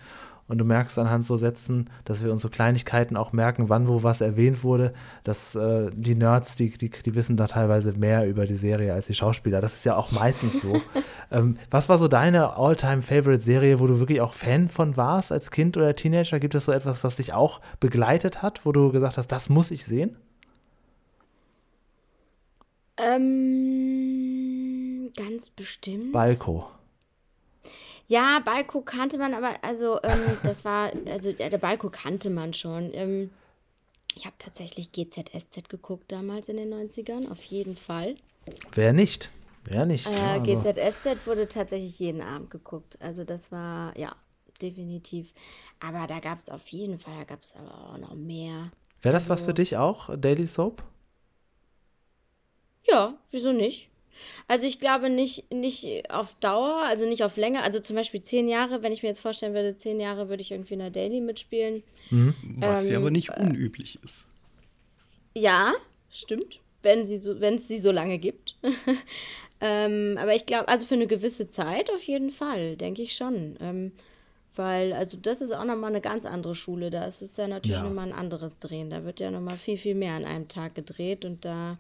Und du merkst anhand so Sätzen, dass wir uns so Kleinigkeiten auch merken, wann wo was erwähnt wurde, dass äh, die Nerds, die, die, die wissen da teilweise mehr über die Serie als die Schauspieler. Das ist ja auch meistens so. ähm, was war so deine All-Time-Favorite-Serie, wo du wirklich auch Fan von warst als Kind oder Teenager? Gibt es so etwas, was dich auch begleitet hat, wo du gesagt hast, das muss ich sehen? Ähm, ganz bestimmt. Balko. Ja, Balko kannte man, aber also ähm, das war, also ja, der Balko kannte man schon. Ähm, ich habe tatsächlich GZSZ geguckt damals in den 90ern, auf jeden Fall. Wer nicht? Wer nicht? Äh, GZSZ wurde tatsächlich jeden Abend geguckt. Also das war, ja, definitiv. Aber da gab es auf jeden Fall, da gab es aber auch noch mehr. Wäre das also, was für dich auch, Daily Soap? Ja, wieso nicht? Also ich glaube nicht, nicht auf Dauer, also nicht auf Länge. Also zum Beispiel zehn Jahre, wenn ich mir jetzt vorstellen würde, zehn Jahre würde ich irgendwie in der Daily mitspielen. Mhm. Was ähm, ja aber nicht äh, unüblich ist. Ja, stimmt. Wenn sie so, wenn es sie so lange gibt. ähm, aber ich glaube, also für eine gewisse Zeit auf jeden Fall, denke ich schon. Ähm, weil, also das ist auch nochmal eine ganz andere Schule. Da ist es ja natürlich ja. nochmal ein anderes Drehen. Da wird ja nochmal viel, viel mehr an einem Tag gedreht und da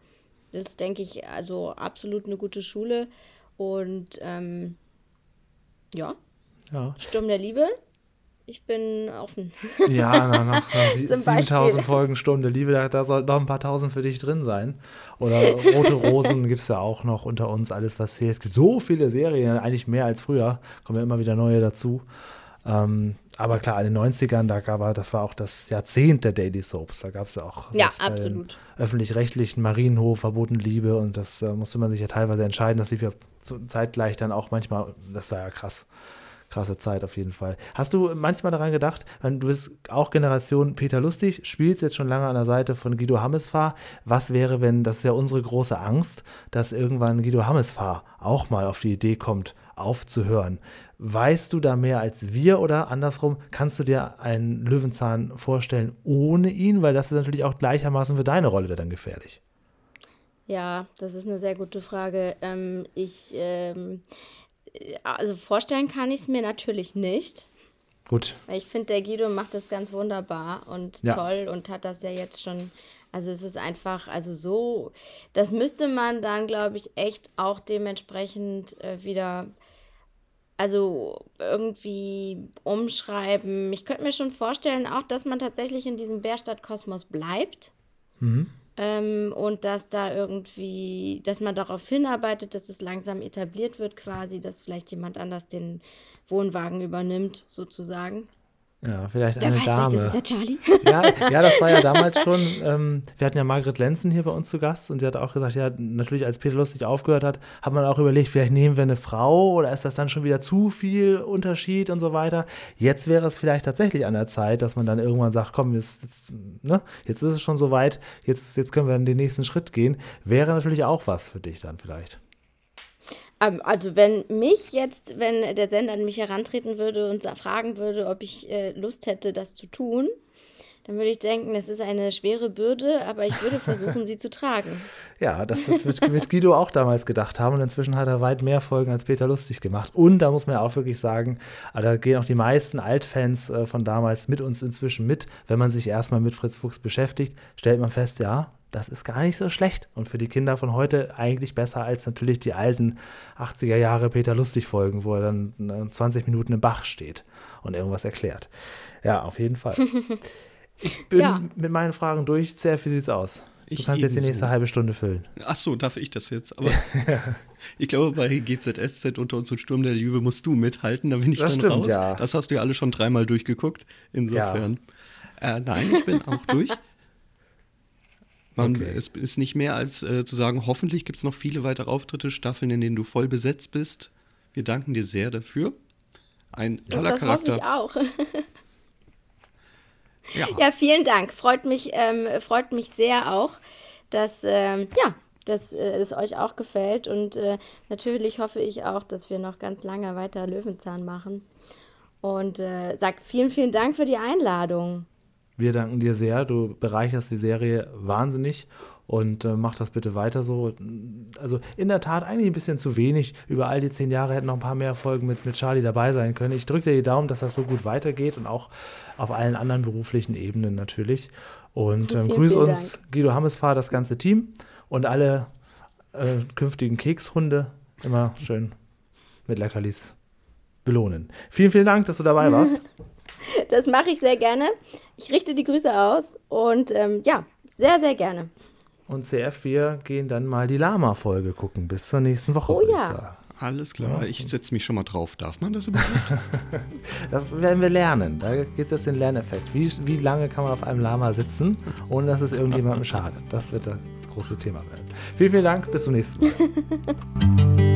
das ist, denke ich, also absolut eine gute Schule. Und ähm, ja. ja. Sturm der Liebe. Ich bin offen. Ja, nach, nach 7000 Folgen Sturm der Liebe, da, da sollten noch ein paar tausend für dich drin sein. Oder Rote Rosen gibt es ja auch noch unter uns, alles was zählt. Es gibt so viele Serien, eigentlich mehr als früher. Kommen ja immer wieder neue dazu. Ähm, aber klar, in den 90ern, da gab, das war auch das Jahrzehnt der Daily Soaps. Da gab es ja auch ja, öffentlich-rechtlichen Marienhof, Verboten Liebe und das äh, musste man sich ja teilweise entscheiden. Das lief ja zeitgleich dann auch manchmal, das war ja krass. Krasse Zeit auf jeden Fall. Hast du manchmal daran gedacht, du bist auch Generation Peter Lustig, spielst jetzt schon lange an der Seite von Guido Hammesfahr. Was wäre, wenn, das ist ja unsere große Angst, dass irgendwann Guido Hammesfahr auch mal auf die Idee kommt, aufzuhören. Weißt du da mehr als wir oder andersrum, kannst du dir einen Löwenzahn vorstellen ohne ihn? Weil das ist natürlich auch gleichermaßen für deine Rolle dann gefährlich. Ja, das ist eine sehr gute Frage. Ähm, ich, ähm, also vorstellen kann ich es mir natürlich nicht. Gut. Ich finde, der Guido macht das ganz wunderbar und ja. toll und hat das ja jetzt schon. Also es ist einfach, also so, das müsste man dann, glaube ich, echt auch dementsprechend äh, wieder also irgendwie umschreiben. Ich könnte mir schon vorstellen, auch, dass man tatsächlich in diesem Bärstadt-Kosmos bleibt. Mhm. Ähm, und dass da irgendwie, dass man darauf hinarbeitet, dass es langsam etabliert wird, quasi, dass vielleicht jemand anders den Wohnwagen übernimmt, sozusagen. Ja, vielleicht Wer eine weiß, Dame. Vielleicht ist es ja Charlie. Ja, ja, das war ja damals schon. Ähm, wir hatten ja Margret Lenzen hier bei uns zu Gast und sie hat auch gesagt, ja, natürlich, als Peter Lustig aufgehört hat, hat man auch überlegt, vielleicht nehmen wir eine Frau oder ist das dann schon wieder zu viel Unterschied und so weiter. Jetzt wäre es vielleicht tatsächlich an der Zeit, dass man dann irgendwann sagt, komm, jetzt, jetzt, ne, jetzt ist es schon so weit, jetzt, jetzt können wir den nächsten Schritt gehen. Wäre natürlich auch was für dich dann vielleicht. Ähm, also wenn mich jetzt, wenn der Sender an mich herantreten würde und fragen würde, ob ich äh, Lust hätte, das zu tun, dann würde ich denken, es ist eine schwere Bürde, aber ich würde versuchen, sie zu tragen. Ja, das wird, wird, Guido auch damals gedacht haben und inzwischen hat er weit mehr Folgen als Peter Lustig gemacht. Und da muss man ja auch wirklich sagen, ah, da gehen auch die meisten Altfans äh, von damals mit uns inzwischen mit. Wenn man sich erstmal mit Fritz Fuchs beschäftigt, stellt man fest, ja, das ist gar nicht so schlecht und für die Kinder von heute eigentlich besser als natürlich die alten 80er Jahre Peter Lustig Folgen, wo er dann 20 Minuten im Bach steht und irgendwas erklärt. Ja, auf jeden Fall. Ich bin ja. mit meinen Fragen durch. Zerf, wie sieht's aus? Du ich kannst jetzt die nächste so. halbe Stunde füllen. Ach so, darf ich das jetzt? Aber ich glaube, bei GZSZ unter uns und Sturm der Liebe musst du mithalten, da bin ich das dann stimmt, raus. Ja. Das hast du ja alle schon dreimal durchgeguckt. Insofern. Ja. Äh, nein, ich bin auch durch. Man, okay. Es ist nicht mehr als äh, zu sagen, hoffentlich gibt es noch viele weitere Auftritte, Staffeln, in denen du voll besetzt bist. Wir danken dir sehr dafür. Ein toller das Charakter. Ich auch. ja. ja. vielen Dank. Freut mich, ähm, freut mich sehr auch, dass, ähm, ja, dass äh, es euch auch gefällt. Und äh, natürlich hoffe ich auch, dass wir noch ganz lange weiter Löwenzahn machen. Und äh, sagt vielen, vielen Dank für die Einladung. Wir danken dir sehr. Du bereicherst die Serie wahnsinnig und äh, mach das bitte weiter so. Also in der Tat eigentlich ein bisschen zu wenig. Über all die zehn Jahre hätten noch ein paar mehr Folgen mit, mit Charlie dabei sein können. Ich drücke dir die Daumen, dass das so gut weitergeht und auch auf allen anderen beruflichen Ebenen natürlich. Und ähm, grüße uns, Dank. Guido Hammesfahr, das ganze Team und alle äh, künftigen Kekshunde. Immer schön mit Leckerlis belohnen. Vielen, vielen Dank, dass du dabei warst. Das mache ich sehr gerne. Ich richte die Grüße aus und ähm, ja, sehr, sehr gerne. Und CF, wir gehen dann mal die Lama-Folge gucken. Bis zur nächsten Woche, oh, ja. Alles klar, ich setze mich schon mal drauf. Darf man das überhaupt? das werden wir lernen. Da geht es jetzt den Lerneffekt. Wie, wie lange kann man auf einem Lama sitzen, ohne dass es irgendjemandem schadet? Das wird das große Thema werden. Vielen, vielen Dank. Bis zum nächsten Mal.